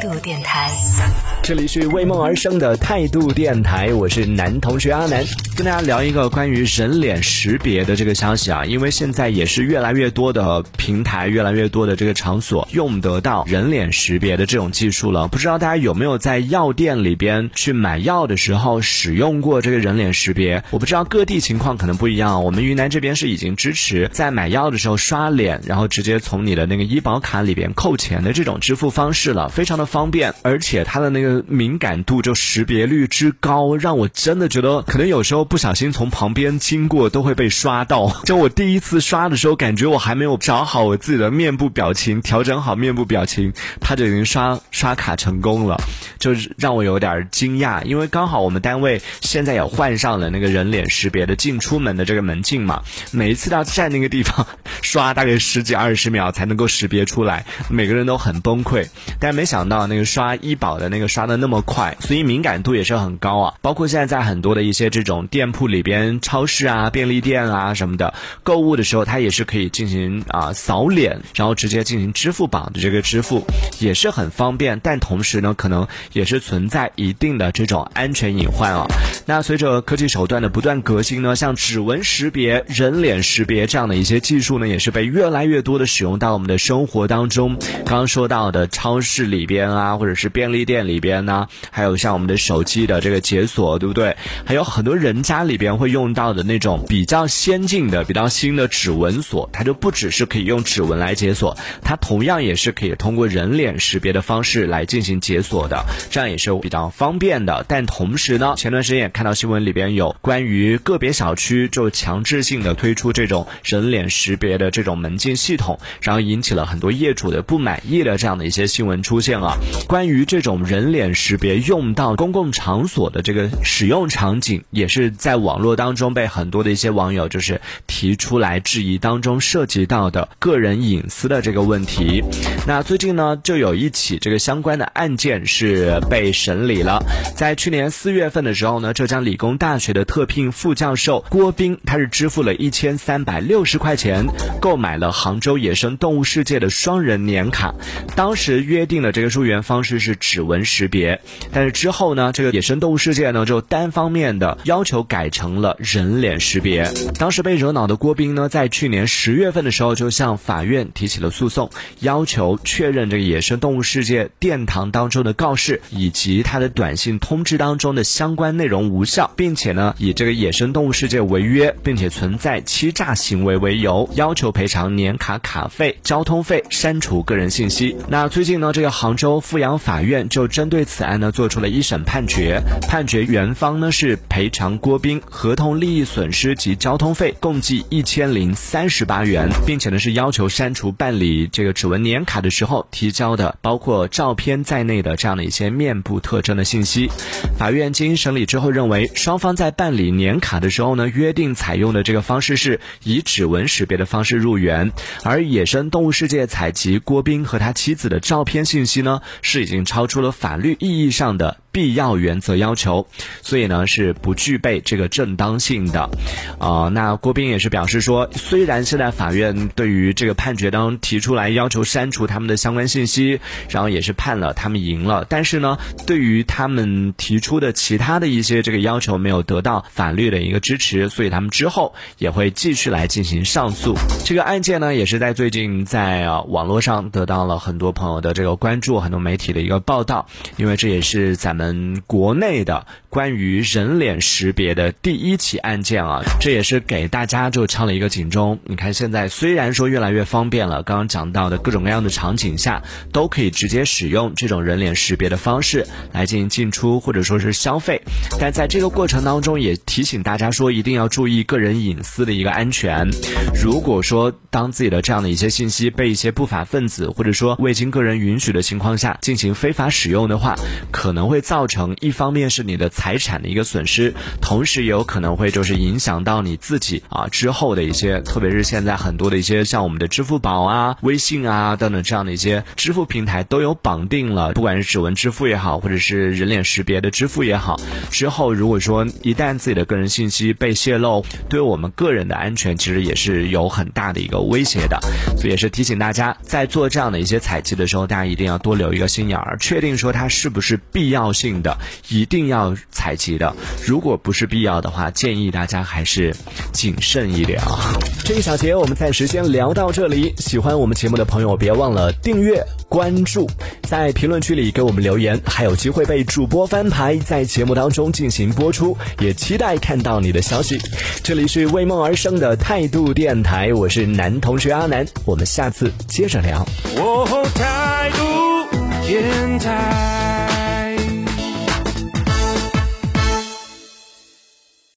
度电台。这里是为梦而生的态度电台，我是男同学阿南，跟大家聊一个关于人脸识别的这个消息啊，因为现在也是越来越多的平台，越来越多的这个场所用得到人脸识别的这种技术了。不知道大家有没有在药店里边去买药的时候使用过这个人脸识别？我不知道各地情况可能不一样，我们云南这边是已经支持在买药的时候刷脸，然后直接从你的那个医保卡里边扣钱的这种支付方式了，非常的方便，而且它的那个。敏感度就识别率之高，让我真的觉得可能有时候不小心从旁边经过都会被刷到。就我第一次刷的时候，感觉我还没有找好我自己的面部表情，调整好面部表情，他就已经刷刷卡成功了，就是让我有点惊讶。因为刚好我们单位现在也换上了那个人脸识别的进出门的这个门禁嘛，每一次要站那个地方刷大概十几二十秒才能够识别出来，每个人都很崩溃。但没想到那个刷医保的那个刷的那么。快，所以敏感度也是很高啊。包括现在在很多的一些这种店铺里边、超市啊、便利店啊什么的，购物的时候，它也是可以进行啊扫脸，然后直接进行支付宝的这个支付，也是很方便。但同时呢，可能也是存在一定的这种安全隐患啊。那随着科技手段的不断革新呢，像指纹识别、人脸识别这样的一些技术呢，也是被越来越多的使用到我们的生活当中。刚刚说到的超市里边啊，或者是便利店里边呢。还有像我们的手机的这个解锁，对不对？还有很多人家里边会用到的那种比较先进的、比较新的指纹锁，它就不只是可以用指纹来解锁，它同样也是可以通过人脸识别的方式来进行解锁的，这样也是比较方便的。但同时呢，前段时间也看到新闻里边有关于个别小区就强制性的推出这种人脸识别的这种门禁系统，然后引起了很多业主的不满意的这样的一些新闻出现了。关于这种人脸识别用到公共场所的这个使用场景，也是在网络当中被很多的一些网友就是提出来质疑当中涉及到的个人隐私的这个问题。那最近呢，就有一起这个相关的案件是被审理了。在去年四月份的时候呢，浙江理工大学的特聘副教授郭斌，他是支付了一千三百六十块钱购买了杭州野生动物世界的双人年卡，当时约定的这个入园方式是指纹识别。但是之后呢，这个野生动物世界呢就单方面的要求改成了人脸识别。当时被惹恼的郭斌呢，在去年十月份的时候就向法院提起了诉讼，要求确认这个野生动物世界殿堂当中的告示以及他的短信通知当中的相关内容无效，并且呢以这个野生动物世界违约并且存在欺诈行为为由，要求赔偿年卡卡费、交通费、删除个人信息。那最近呢，这个杭州富阳法院就针对此案呢。做出了一审判决，判决原方呢是赔偿郭斌合同利益损失及交通费共计一千零三十八元，并且呢是要求删除办理这个指纹年卡的时候提交的包括照片在内的这样的一些面部特征的信息。法院经审理之后认为，双方在办理年卡的时候呢，约定采用的这个方式是以指纹识别的方式入园，而野生动物世界采集郭斌和他妻子的照片信息呢，是已经超出了法律意义上。的必要原则要求，所以呢是不具备这个正当性的，啊，那郭斌也是表示说，虽然现在法院对于这个判决当中提出来要求删除他们的相关信息，然后也是判了他们赢了，但是呢，对于他们提出的其他的一些这个要求没有得到法律的一个支持，所以他们之后也会继续来进行上诉。这个案件呢，也是在最近在网络上得到了很多朋友的这个关注，很多媒体的一个报道，因为这也。是咱们们国内的关于人脸识别的第一起案件啊，这也是给大家就敲了一个警钟。你看现在虽然说越来越方便了，刚刚讲到的各种各样的场景下都可以直接使用这种人脸识别的方式来进行进出或者说是消费，但在这个过程当中也提醒大家说一定要注意个人隐私的一个安全。如果说当自己的这样的一些信息被一些不法分子或者说未经个人允许的情况下进行非法使用的话，可能会造成一方面是你的财产的一个损失，同时也有可能会就是影响到你自己啊之后的一些，特别是现在很多的一些像我们的支付宝啊、微信啊等等这样的一些支付平台都有绑定了，不管是指纹支付也好，或者是人脸识别的支付也好，之后如果说一旦自己的个人信息被泄露，对我们个人的安全其实也是有很大的一个威胁的，所以也是提醒大家在做这样的一些采集的时候，大家一定要多留一个心眼儿，确定说它是不是必要性的，一定要采集的。如果不是必要的话，建议大家还是谨慎一点啊。这一小节我们暂时先聊到这里，喜欢我们节目的朋友别忘了订阅关注，在评论区里给我们留言，还有机会被主播翻牌，在节目当中进行播出，也期待看到你的消息。这里是为梦而生的态度电台，我是男同学阿南，我们下次接着聊。态度电台。